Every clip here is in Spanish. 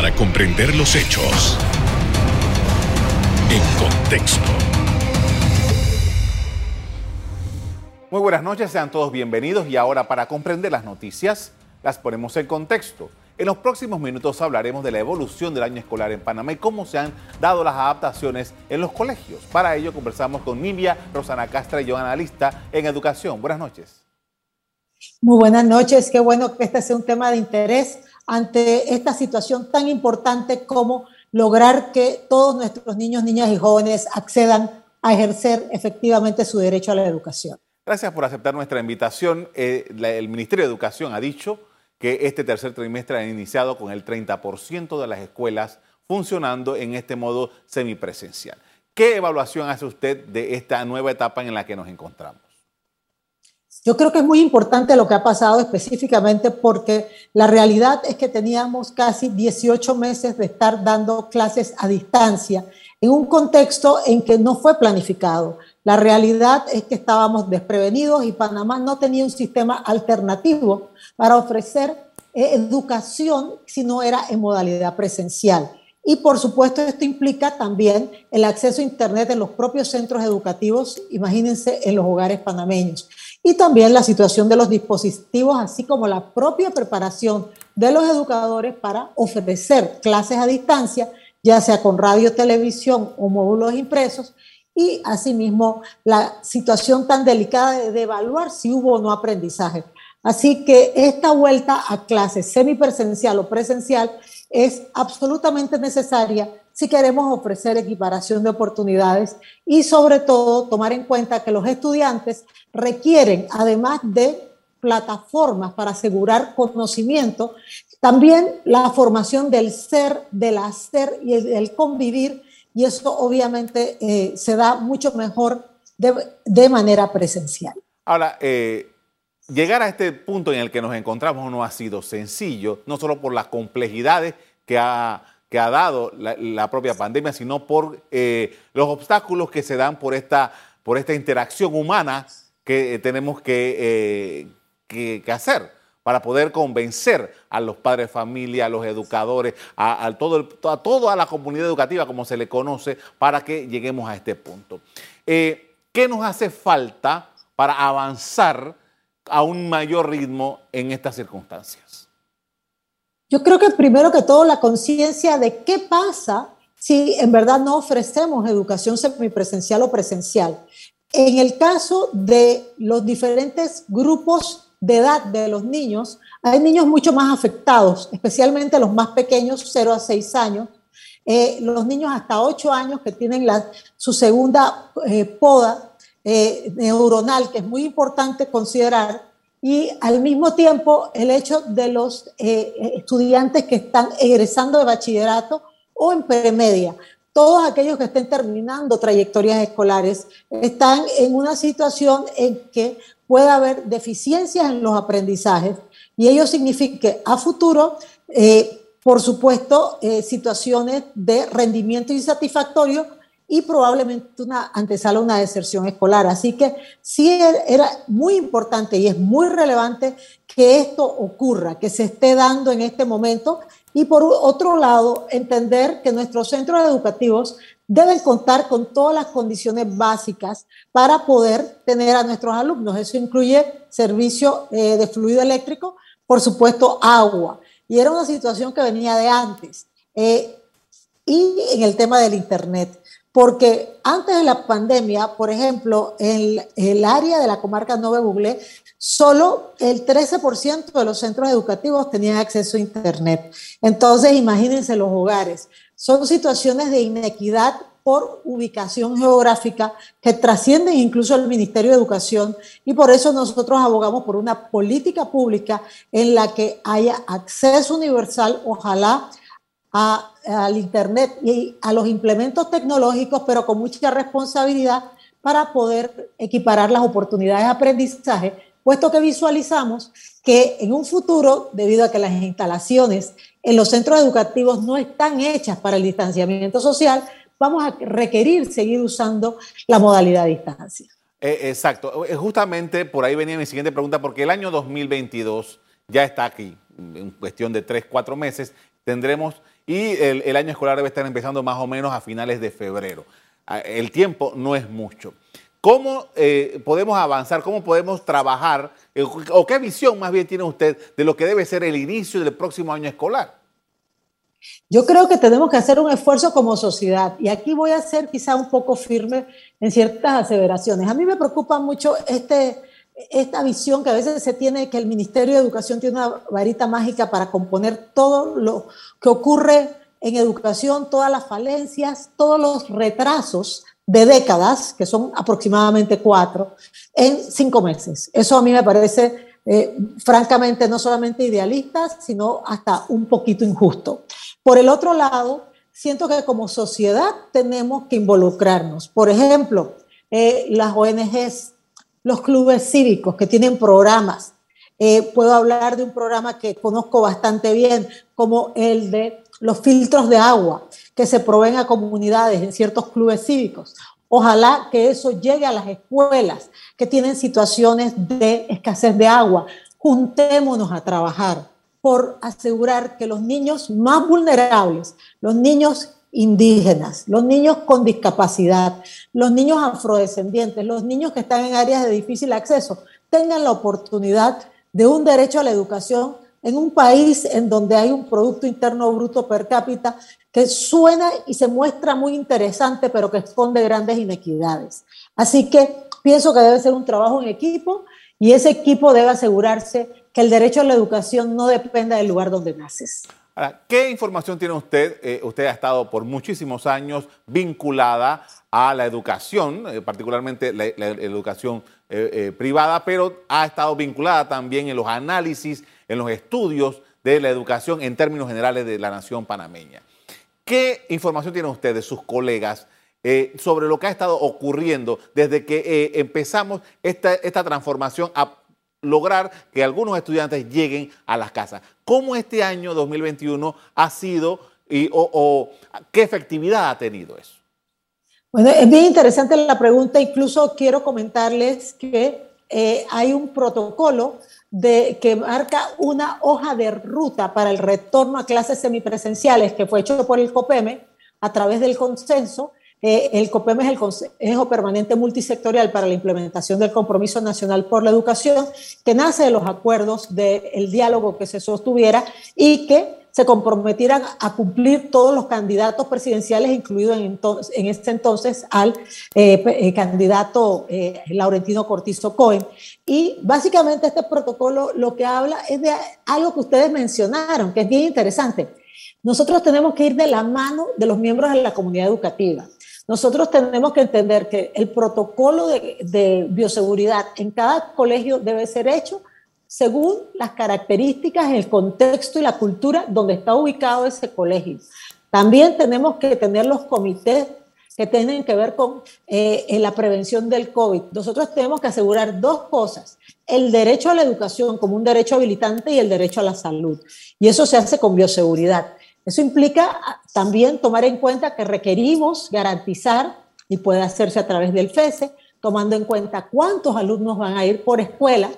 para comprender los hechos en contexto. Muy buenas noches, sean todos bienvenidos y ahora para comprender las noticias las ponemos en contexto. En los próximos minutos hablaremos de la evolución del año escolar en Panamá y cómo se han dado las adaptaciones en los colegios. Para ello conversamos con Nivia Rosana Castra y yo, analista en educación. Buenas noches. Muy buenas noches, qué bueno que este sea un tema de interés ante esta situación tan importante como lograr que todos nuestros niños, niñas y jóvenes accedan a ejercer efectivamente su derecho a la educación. Gracias por aceptar nuestra invitación. Eh, el Ministerio de Educación ha dicho que este tercer trimestre ha iniciado con el 30% de las escuelas funcionando en este modo semipresencial. ¿Qué evaluación hace usted de esta nueva etapa en la que nos encontramos? Yo creo que es muy importante lo que ha pasado específicamente porque la realidad es que teníamos casi 18 meses de estar dando clases a distancia en un contexto en que no fue planificado. La realidad es que estábamos desprevenidos y Panamá no tenía un sistema alternativo para ofrecer eh, educación si no era en modalidad presencial. Y por supuesto esto implica también el acceso a Internet en los propios centros educativos, imagínense en los hogares panameños. Y también la situación de los dispositivos, así como la propia preparación de los educadores para ofrecer clases a distancia, ya sea con radio, televisión o módulos impresos, y asimismo la situación tan delicada de, evaluar si hubo o no aprendizaje. Así que esta vuelta a clases semipresencial o presencial es absolutamente necesaria si queremos ofrecer equiparación de oportunidades y sobre todo tomar en cuenta que los estudiantes requieren, además de plataformas para asegurar conocimiento, también la formación del ser, del hacer y el convivir y eso obviamente eh, se da mucho mejor de, manera presencial. Ahora, eh, llegar a este punto en el que nos encontramos no ha sido sencillo, no solo por las complejidades que ha, que ha dado la, propia pandemia, sino por eh, los obstáculos que se dan por esta, por esta interacción humana que tenemos que, que hacer para poder convencer a los padres de familia, a los educadores, a, todo a toda la comunidad educativa, como se le conoce, para que lleguemos a este punto. Eh, ¿Qué nos hace falta para avanzar a un mayor ritmo en estas circunstancias? Yo creo que primero que todo la conciencia de qué pasa si en verdad no ofrecemos educación semipresencial o presencial. En el caso de los diferentes grupos de edad de los niños, hay niños mucho más afectados, especialmente los más pequeños, 0 a 6 años, eh, los niños hasta 8 años que tienen la, su segunda eh, poda eh, neuronal, que es muy importante considerar, y al mismo tiempo el hecho de los estudiantes que están egresando de bachillerato o en premedia. Todos aquellos que estén terminando trayectorias escolares están en una situación en que puede haber deficiencias en los aprendizajes y ello significa a futuro, eh, por supuesto, eh, situaciones de rendimiento insatisfactorio y probablemente una antesala una deserción escolar. Así que sí era muy importante y es muy relevante que esto ocurra, que se esté dando en este momento. Y por otro lado, entender que nuestros centros educativos deben contar con todas las condiciones básicas para poder tener a nuestros alumnos. Eso incluye servicio eh, de fluido eléctrico, por supuesto agua. Y era una situación que venía de antes. Eh, y en el tema del Internet, porque antes de la pandemia, por ejemplo, en el área de la comarca Nove Buglé, solo el 13% de los centros educativos tenían acceso a Internet. Entonces, imagínense los hogares son situaciones de inequidad por ubicación geográfica que trascienden incluso al Ministerio de Educación y por eso nosotros abogamos por una política pública en la que haya acceso universal, ojalá al Internet y a los implementos tecnológicos, pero con mucha responsabilidad para poder equiparar las oportunidades de aprendizaje, puesto que visualizamos que en un futuro, debido a que las instalaciones en los centros educativos no están hechas para el distanciamiento social, vamos a requerir seguir usando la modalidad de distancia. Eh, exacto. Eh, justamente por ahí venía mi siguiente pregunta, porque el año 2022 ya está aquí, en cuestión de tres, cuatro meses. tendremos y el, año escolar debe estar empezando más o menos a finales de febrero. Ah, el tiempo no es mucho. ¿Cómo eh, podemos avanzar? ¿Cómo podemos trabajar? Eh, ¿O qué visión más bien tiene usted de lo que debe ser el inicio del próximo año escolar? Yo creo que tenemos que hacer un esfuerzo como sociedad y aquí voy a ser quizá un poco firme en ciertas aseveraciones. A mí me preocupa mucho este, esta visión que a veces se tiene que el Ministerio de Educación tiene una varita mágica para componer todo lo que ocurre en educación, todas las falencias, todos los retrasos de décadas, que son aproximadamente cuatro, en cinco meses. Eso a mí me parece eh, francamente no solamente idealista, sino hasta un poquito injusto. Por el otro lado, siento que como sociedad tenemos que involucrarnos. Por ejemplo, eh, las ONGs, los clubes cívicos que tienen programas. Eh, puedo hablar de un programa que conozco bastante bien, como el de los filtros de agua que se proveen a comunidades en ciertos clubes cívicos. Ojalá que eso llegue a las escuelas que tienen situaciones de escasez de agua. Juntémonos a trabajar por asegurar que los niños más vulnerables, los niños indígenas, los niños con discapacidad, los niños afrodescendientes, los niños que están en áreas de difícil acceso, tengan la oportunidad de un derecho a la educación en un país en donde hay un Producto Interno Bruto per cápita que suena y se muestra muy interesante, pero que esconde grandes inequidades. Así que pienso que debe ser un trabajo en equipo y ese equipo debe asegurarse que el derecho a la educación no dependa del lugar donde naces. Ahora, ¿qué información tiene usted? Eh, usted ha estado por muchísimos años vinculada a la educación, eh, particularmente la, educación eh, privada, pero ha estado vinculada también en los análisis, en los estudios de la educación en términos generales de la nación panameña. ¿Qué información tienen ustedes, sus colegas, sobre lo que ha estado ocurriendo desde que empezamos esta, esta transformación a lograr que algunos estudiantes lleguen a las casas. ¿Cómo este año 2021 ha sido y, o, qué efectividad ha tenido eso? Bueno, es bien interesante la pregunta. Incluso quiero comentarles que eh, hay un protocolo de, que marca una hoja de ruta para el retorno a clases semipresenciales que fue hecho por el COPEME a través del consenso eh, el COPEM es el Consejo Permanente Multisectorial para la Implementación del Compromiso Nacional por la Educación, que nace de los acuerdos del diálogo que se sostuviera y que se comprometieran a cumplir todos los candidatos presidenciales, incluido en, en este entonces al eh, eh, candidato Laurentino Cortizo Cohen. Y básicamente este protocolo lo que habla es de algo que ustedes mencionaron, que es bien interesante. Nosotros tenemos que ir de la mano de los miembros de la comunidad educativa. Nosotros tenemos que entender que el protocolo de, bioseguridad en cada colegio debe ser hecho según las características, el contexto y la cultura donde está ubicado ese colegio. También tenemos que tener los comités que tienen que ver con eh, la prevención del COVID. Nosotros tenemos que asegurar dos cosas, el derecho a la educación como un derecho habilitante y el derecho a la salud. Y eso se hace con bioseguridad. Eso implica ah, también tomar en cuenta que requerimos garantizar, y puede hacerse a través del FESE, tomando en cuenta cuántos alumnos van a ir por escuela,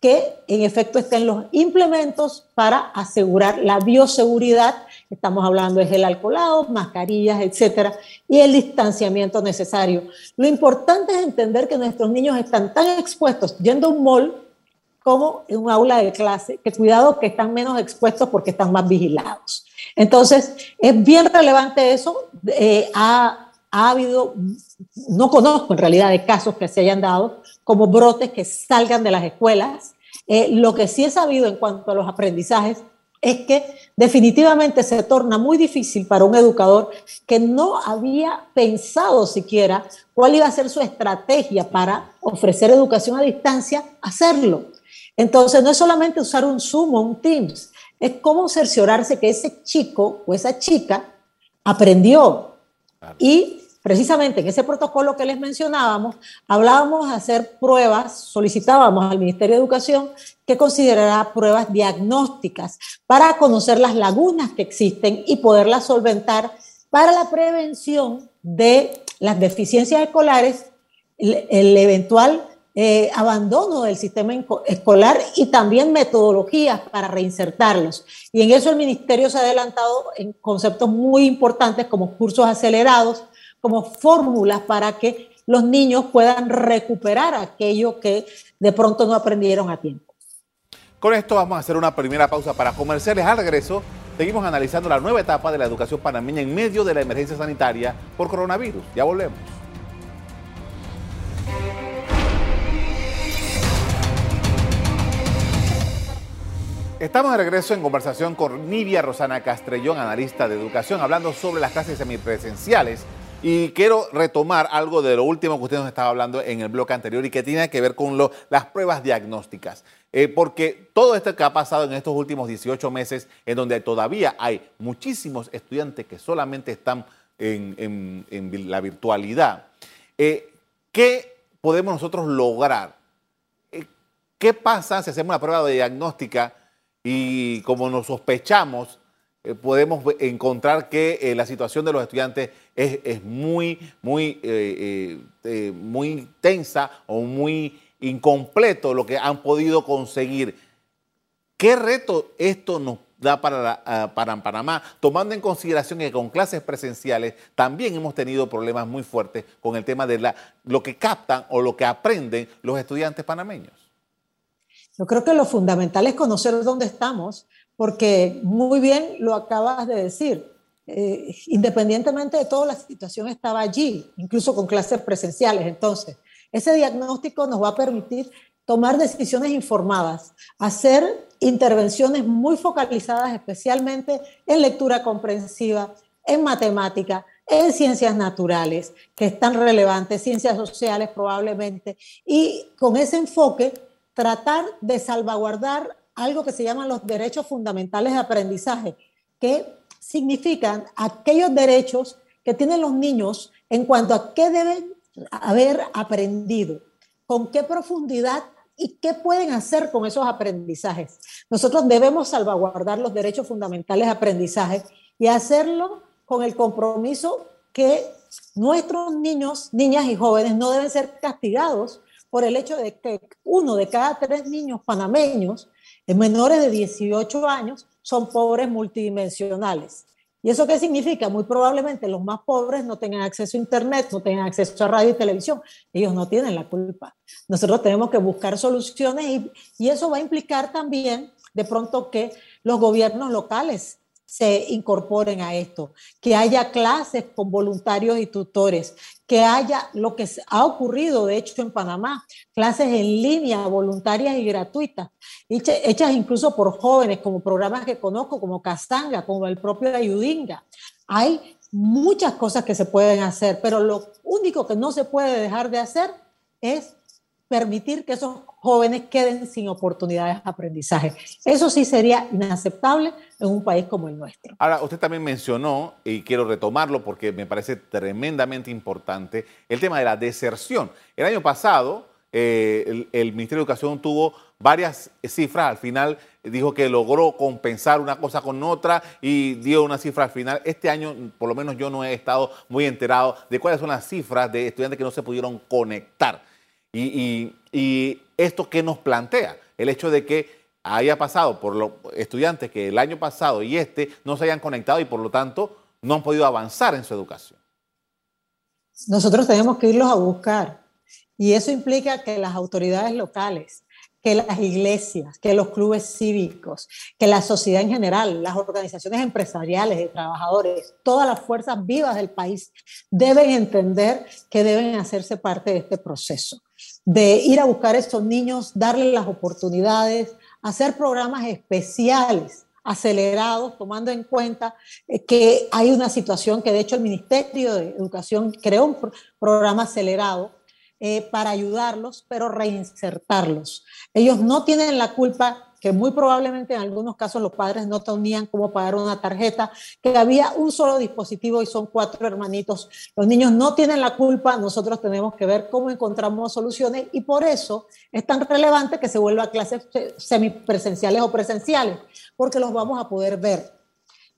que en efecto estén los implementos para asegurar la bioseguridad. Estamos hablando de gel alcoholado, mascarillas, etcétera, y el distanciamiento necesario. Lo importante es entender que nuestros niños están tan expuestos yendo a un mall como en un aula de clase, que cuidado que están menos expuestos porque están más vigilados. Entonces, es bien relevante eso. Eh, ha, habido, no conozco en realidad de casos que se hayan dado como brotes que salgan de las escuelas. Eh, lo que sí he sabido en cuanto a los aprendizajes es que definitivamente se torna muy difícil para un educador que no había pensado siquiera cuál iba a ser su estrategia para ofrecer educación a distancia, hacerlo. Entonces, no es solamente usar un Zoom o un Teams, es cómo cerciorarse que ese chico o esa chica aprendió. Y precisamente en ese protocolo que les mencionábamos, hablábamos de hacer pruebas, solicitábamos al Ministerio de Educación que considerara pruebas diagnósticas para conocer las lagunas que existen y poderlas solventar para la prevención de las deficiencias escolares, el, eventual eh, abandono del sistema escolar y también metodologías para reinsertarlos. Y en eso el ministerio se ha adelantado en conceptos muy importantes como cursos acelerados, como fórmulas para que los niños puedan recuperar aquello que de pronto no aprendieron a tiempo. Con esto vamos a hacer una primera pausa para comerciales. Al regreso, seguimos analizando la nueva etapa de la educación panameña en medio de la emergencia sanitaria por coronavirus. Ya volvemos. Estamos de regreso en conversación con Nivia Rosana Castrellón, analista de educación, hablando sobre las clases semipresenciales. Y quiero retomar algo de lo último que usted nos estaba hablando en el bloque anterior y que tiene que ver con las pruebas diagnósticas. Eh, porque todo esto que ha pasado en estos últimos 18 meses, en donde todavía hay muchísimos estudiantes que solamente están en, la virtualidad, eh, ¿qué podemos nosotros lograr? Eh, ¿Qué pasa si hacemos una prueba de diagnóstica? Y como nos sospechamos, eh, podemos encontrar que eh, la situación de los estudiantes es, muy, muy, eh, muy tensa o muy incompleto lo que han podido conseguir. ¿Qué reto esto nos da para, para Panamá, tomando en consideración que con clases presenciales también hemos tenido problemas muy fuertes con el tema de la, lo que captan o lo que aprenden los estudiantes panameños? Yo creo que lo fundamental es conocer dónde estamos, porque muy bien lo acabas de decir. Eh, independientemente de todo, la situación estaba allí, incluso con clases presenciales. Entonces, ese diagnóstico nos va a permitir tomar decisiones informadas, hacer intervenciones muy focalizadas, especialmente en lectura comprensiva, en matemática, en ciencias naturales, que están relevantes, ciencias sociales probablemente, y con ese enfoque tratar de salvaguardar algo que se llaman los derechos fundamentales de aprendizaje, que significan aquellos derechos que tienen los niños en cuanto a qué deben haber aprendido, con qué profundidad y qué pueden hacer con esos aprendizajes. Nosotros debemos salvaguardar los derechos fundamentales de aprendizaje y hacerlo con el compromiso que nuestros niños, niñas y jóvenes no deben ser castigados por el hecho de que uno de cada tres niños panameños menores de 18 años son pobres multidimensionales. ¿Y eso qué significa? Muy probablemente los más pobres no tengan acceso a Internet, no tengan acceso a radio y televisión. Ellos no tienen la culpa. Nosotros tenemos que buscar soluciones y, y eso va a implicar también de pronto que los gobiernos locales se incorporen a esto, que haya clases con voluntarios y tutores, que haya lo que ha ocurrido, de hecho, en Panamá, clases en línea, voluntarias y gratuitas, hechas incluso por jóvenes, como programas que conozco, como Castanga, como el propio Ayudinga. Hay muchas cosas que se pueden hacer, pero lo único que no se puede dejar de hacer es permitir que esos jóvenes queden sin oportunidades de aprendizaje. Eso sí sería inaceptable en un país como el nuestro. Ahora, usted también mencionó, y quiero retomarlo porque me parece tremendamente importante, el tema de la deserción. El año pasado, eh, el, Ministerio de Educación tuvo varias cifras, al final dijo que logró compensar una cosa con otra y dio una cifra al final. Este año, por lo menos yo no he estado muy enterado de cuáles son las cifras de estudiantes que no se pudieron conectar. Y, esto que nos plantea, el hecho de que haya pasado por los estudiantes que el año pasado y este no se hayan conectado y por lo tanto no han podido avanzar en su educación. Nosotros tenemos que irlos a buscar. Y eso implica que las autoridades locales, que las iglesias, que los clubes cívicos, que la sociedad en general, las organizaciones empresariales de trabajadores, todas las fuerzas vivas del país deben entender que deben hacerse parte de este proceso de ir a buscar a estos niños, darles las oportunidades, hacer programas especiales, acelerados, tomando en cuenta eh, que hay una situación que de hecho el Ministerio de Educación creó un programa acelerado eh, para ayudarlos, pero reinsertarlos. Ellos no tienen la culpa que muy probablemente en algunos casos los padres no tenían cómo pagar una tarjeta, que había un solo dispositivo y son cuatro hermanitos. Los niños no tienen la culpa, nosotros tenemos que ver cómo encontramos soluciones y por eso es tan relevante que se vuelva a clases semipresenciales o presenciales, porque los vamos a poder ver.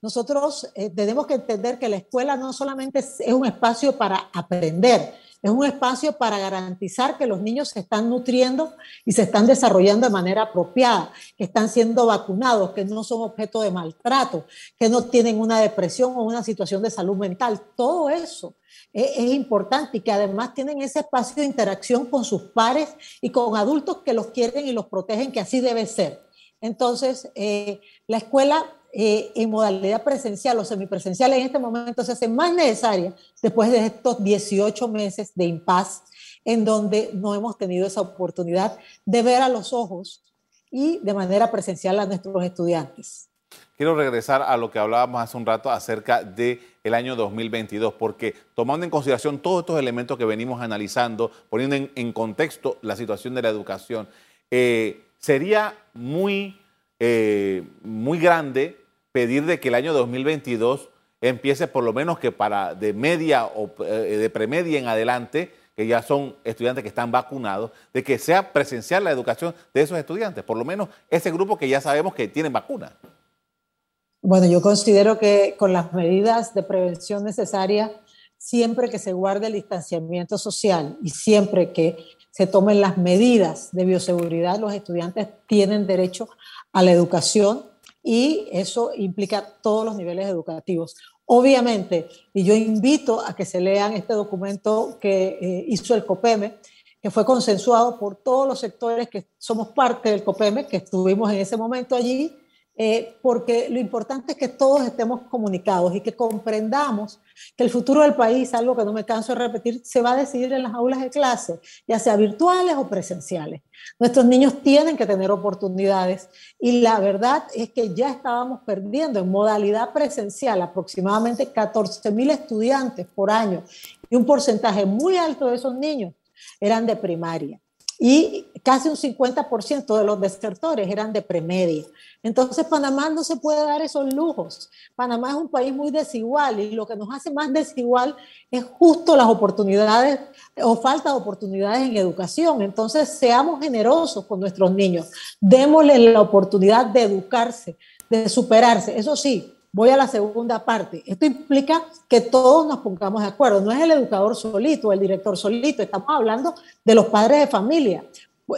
Nosotros eh, tenemos que entender que la escuela no solamente es un espacio para aprender, es un espacio para garantizar que los niños se están nutriendo y se están desarrollando de manera apropiada, que están siendo vacunados, que no son objeto de maltrato, que no tienen una depresión o una situación de salud mental. Todo eso es, importante y que además tienen ese espacio de interacción con sus pares y con adultos que los quieren y los protegen, que así debe ser. Entonces, eh, la escuela eh, en modalidad presencial o semipresencial en este momento se hace más necesaria después de estos 18 meses de impas en donde no hemos tenido esa oportunidad de ver a los ojos y de manera presencial a nuestros estudiantes. Quiero regresar a lo que hablábamos hace un rato acerca del el año 2022, porque tomando en consideración todos estos elementos que venimos analizando, poniendo en, contexto la situación de la educación, eh, sería muy, eh, muy grande pedir de que el año 2022 empiece por lo menos que para de media o eh, de premedia en adelante, que ya son estudiantes que están vacunados, de que sea presencial la educación de esos estudiantes, por lo menos ese grupo que ya sabemos que tienen vacuna. Bueno, yo considero que con las medidas de prevención necesarias, siempre que se guarde el distanciamiento social y siempre que se tomen las medidas de bioseguridad, los estudiantes tienen derecho a la educación y eso implica todos los niveles educativos. Obviamente, y yo invito a que se lean este documento que eh, hizo el COPEME, que fue consensuado por todos los sectores que somos parte del COPEME, que estuvimos en ese momento allí, eh, porque lo importante es que todos estemos comunicados y que comprendamos que el futuro del país, algo que no me canso de repetir, se va a decidir en las aulas de clase, ya sea virtuales o presenciales. Nuestros niños tienen que tener oportunidades y la verdad es que ya estábamos perdiendo en modalidad presencial aproximadamente 14 mil estudiantes por año y un porcentaje muy alto de esos niños eran de primaria y casi un 50% de los desertores eran de premedia. Entonces Panamá no se puede dar esos lujos. Panamá es un país muy desigual y lo que nos hace más desigual es justo las oportunidades o falta de oportunidades en educación. Entonces seamos generosos con nuestros niños, démosles la oportunidad de educarse, de superarse. Eso sí, voy a la segunda parte. Esto implica que todos nos pongamos de acuerdo. No es el educador solito, el director solito, estamos hablando de los padres de familia.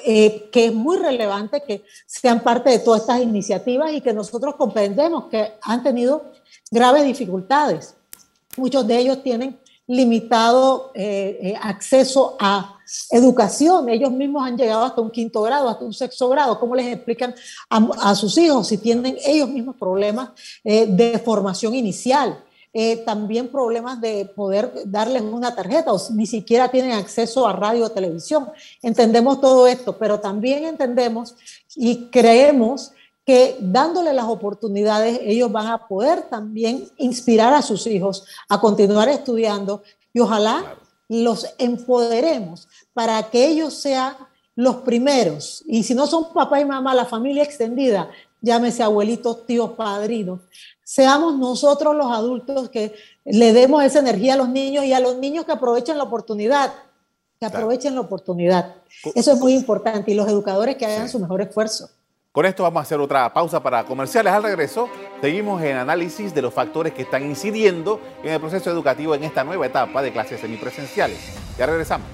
Eh, que es muy relevante que sean parte de todas estas iniciativas y que nosotros comprendemos que han tenido graves dificultades. Muchos de ellos tienen limitado eh, eh, acceso a educación. Ellos mismos han llegado hasta un quinto grado, hasta un sexto grado. ¿Cómo les explican a, sus hijos si tienen ellos mismos problemas de formación inicial? Eh, también problemas de poder darles una tarjeta o ni siquiera tienen acceso a radio o televisión. Entendemos todo esto, pero también entendemos y creemos que dándole las oportunidades ellos van a poder también inspirar a sus hijos a continuar estudiando y ojalá los empoderemos para que ellos sean los primeros. Y si no son papá y mamá, la familia extendida, llámese abuelitos, tíos, padrinos, seamos nosotros los adultos que le demos esa energía a los niños y a los niños que aprovechen la oportunidad, que aprovechen la oportunidad. Eso es muy importante y los educadores que hagan su mejor esfuerzo. Con esto vamos a hacer otra pausa para comerciales. Al regreso, seguimos en análisis de los factores que están incidiendo en el proceso educativo en esta nueva etapa de clases semipresenciales. Ya regresamos.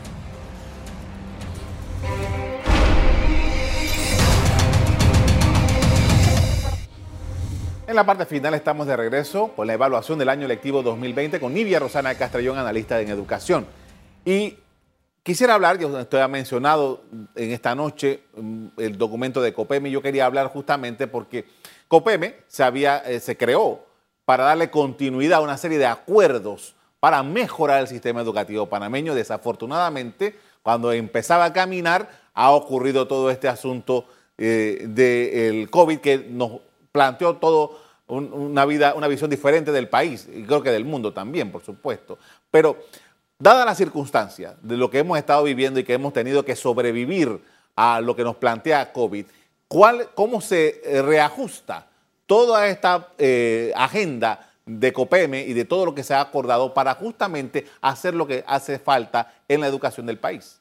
En la parte final estamos de regreso con la evaluación del año lectivo 2020 con Nivia Rosana Castrellón, analista en educación. Y quisiera hablar, yo estoy mencionado en esta noche mm, el documento de COPEME, yo quería hablar justamente porque COPEME se, había, eh, se creó para darle continuidad a una serie de acuerdos para mejorar el sistema educativo panameño. Desafortunadamente, cuando empezaba a caminar, ha ocurrido todo este asunto eh, del COVID que nos planteó todo una vida, una visión diferente del país y creo que del mundo también, por supuesto. Pero dada la circunstancia de lo que hemos estado viviendo y que hemos tenido que sobrevivir a lo que nos plantea COVID, ¿cuál, ¿cómo se eh, reajusta toda esta eh, agenda de COPEME y de todo lo que se ha acordado para justamente hacer lo que hace falta en la educación del país?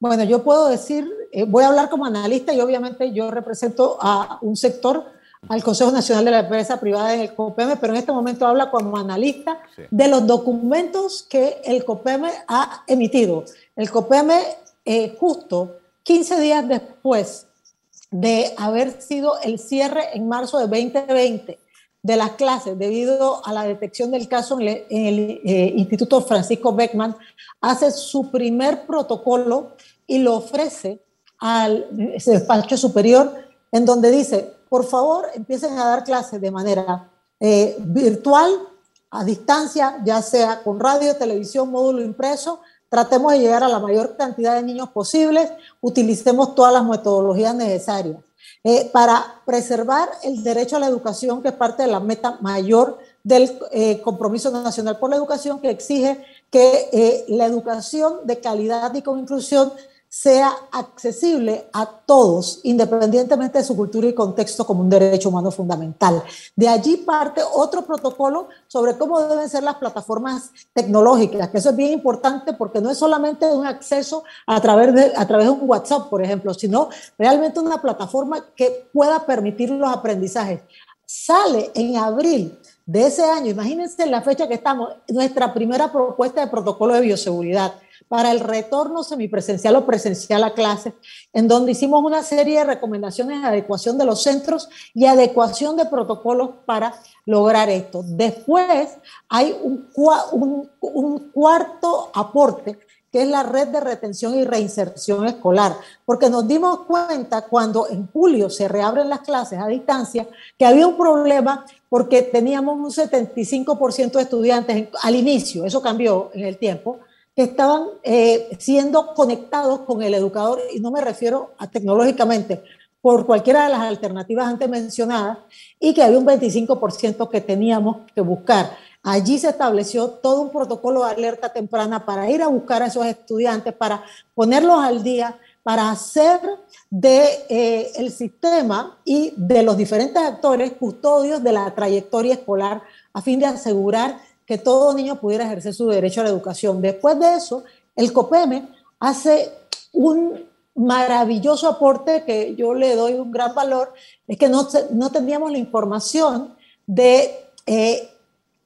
Bueno, yo puedo decir, eh, voy a hablar como analista y obviamente yo represento a un sector al Consejo Nacional de la Empresa Privada en el COPEME, pero en este momento habla como analista de los documentos que el COPEME ha emitido. El COPEME, eh, justo 15 días después de haber sido el cierre en marzo de 2020 de las clases debido a la detección del caso en el, eh, Instituto Francisco Beckman, hace su primer protocolo y lo ofrece al despacho superior en donde dice, por favor, empiecen a dar clases de manera eh, virtual, a distancia, ya sea con radio, televisión, módulo impreso, tratemos de llegar a la mayor cantidad de niños posibles, utilicemos todas las metodologías necesarias. Eh, para preservar el derecho a la educación, que es parte de la meta mayor del eh, Compromiso Nacional por la Educación, que exige que la educación de calidad y con inclusión sea accesible a todos, independientemente de su cultura y contexto, como un derecho humano fundamental. De allí parte otro protocolo sobre cómo deben ser las plataformas tecnológicas, que eso es bien importante porque no es solamente un acceso a través de, a través de un WhatsApp, por ejemplo, sino realmente una plataforma que pueda permitir los aprendizajes. Sale en abril de ese año, imagínense la fecha que estamos, nuestra primera propuesta de protocolo de bioseguridad para el retorno semipresencial o presencial a clases, en donde hicimos una serie de recomendaciones de adecuación de los centros y adecuación de protocolos para lograr esto. Después hay un, un, cuarto aporte que es la red de retención y reinserción escolar, porque nos dimos cuenta cuando en julio se reabren las clases a distancia que había un problema porque teníamos un 75% de estudiantes al inicio, eso cambió en el tiempo, que estaban eh, siendo conectados con el educador, y no me refiero a tecnológicamente, por cualquiera de las alternativas antes mencionadas, y que había un 25% que teníamos que buscar. Allí se estableció todo un protocolo de alerta temprana para ir a buscar a esos estudiantes, para ponerlos al día, para hacer de eh, el sistema y de los diferentes actores custodios de la trayectoria escolar a fin de asegurar que todo niño pudiera ejercer su derecho a la educación. Después de eso, el COPEME hace un maravilloso aporte que yo le doy un gran valor, es que no, no teníamos la información de eh,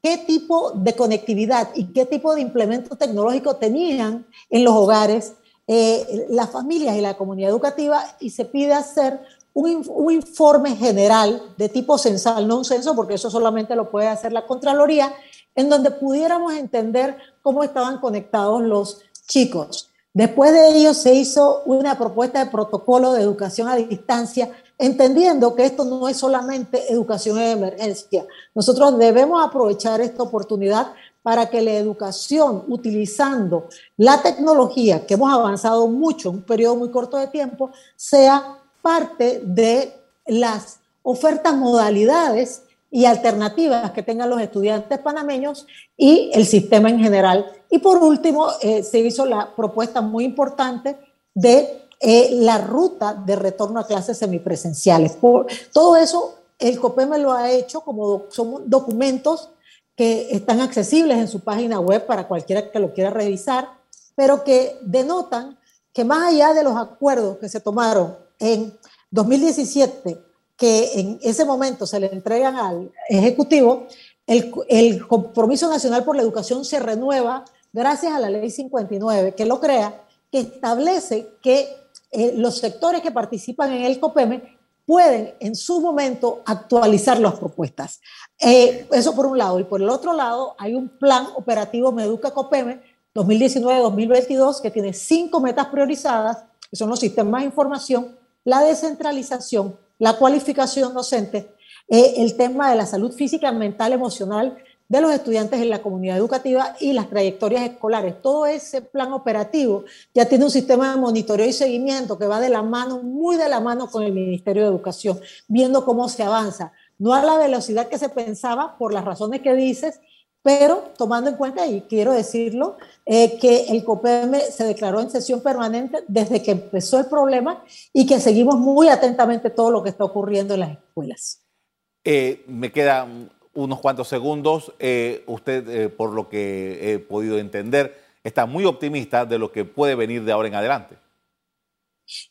qué tipo de conectividad y qué tipo de implemento tecnológico tenían en los hogares eh, las familias y la comunidad educativa y se pide hacer un, un, informe general de tipo censal, no un censo, porque eso solamente lo puede hacer la Contraloría, en donde pudiéramos entender cómo estaban conectados los chicos. Después de ello se hizo una propuesta de protocolo de educación a distancia, entendiendo que esto no es solamente educación en emergencia. Nosotros debemos aprovechar esta oportunidad para que la educación, utilizando la tecnología, que hemos avanzado mucho en un periodo muy corto de tiempo, sea parte de las ofertas modalidades y alternativas que tengan los estudiantes panameños y el sistema en general. Y por último, eh, se hizo la propuesta muy importante de eh, la ruta de retorno a clases semipresenciales. Por, todo eso, el COPEME lo ha hecho como son documentos que están accesibles en su página web para cualquiera que lo quiera revisar, pero que denotan que más allá de los acuerdos que se tomaron en 2017 que en ese momento se le entregan al Ejecutivo, el, Compromiso Nacional por la Educación se renueva gracias a la Ley 59, que lo crea, que establece que eh, los sectores que participan en el COPEME pueden en su momento actualizar las propuestas. Eh, eso por un lado. Y por el otro lado, hay un plan operativo Meduca COPEME 2019-2022 que tiene cinco metas priorizadas, que son los sistemas de información, la descentralización, la cualificación docente, el tema de la salud física, mental, emocional de los estudiantes en la comunidad educativa y las trayectorias escolares. Todo ese plan operativo ya tiene un sistema de monitoreo y seguimiento que va de la mano, muy de la mano con el Ministerio de Educación, viendo cómo se avanza. No a la velocidad que se pensaba por las razones que dices, pero tomando en cuenta, y quiero decirlo, eh, que el COPEM se declaró en sesión permanente desde que empezó el problema y que seguimos muy atentamente todo lo que está ocurriendo en las escuelas. Eh, me quedan unos cuantos segundos. Eh, usted, por lo que he podido entender, está muy optimista de lo que puede venir de ahora en adelante.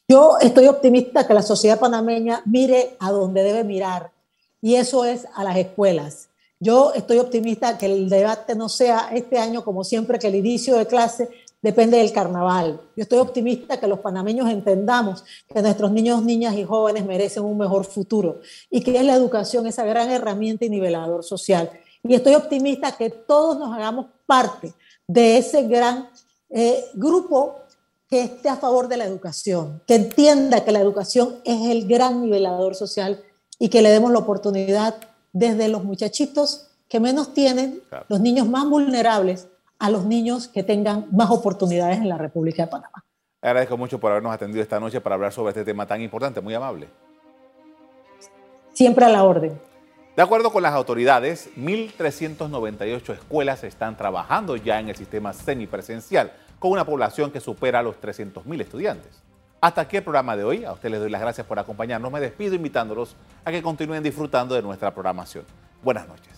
Yo estoy optimista que la sociedad panameña mire a donde debe mirar y eso es a las escuelas. Yo estoy optimista que el debate no sea este año como siempre, que el inicio de clase depende del carnaval. Yo estoy optimista que los panameños entendamos que nuestros niños, niñas y jóvenes merecen un mejor futuro y que es la educación esa gran herramienta y nivelador social. Y estoy optimista que todos nos hagamos parte de ese gran eh, grupo que esté a favor de la educación, que entienda que la educación es el gran nivelador social y que le demos la oportunidad desde los muchachitos que menos tienen, los niños más vulnerables, a los niños que tengan más oportunidades en la República de Panamá. Agradezco mucho por habernos atendido esta noche para hablar sobre este tema tan importante, muy amable. Siempre a la orden. De acuerdo con las autoridades, 1.398 escuelas están trabajando ya en el sistema semipresencial, con una población que supera los 300.000 estudiantes. Hasta aquí el programa de hoy. A ustedes les doy las gracias por acompañarnos. Me despido invitándolos a que continúen disfrutando de nuestra programación. Buenas noches.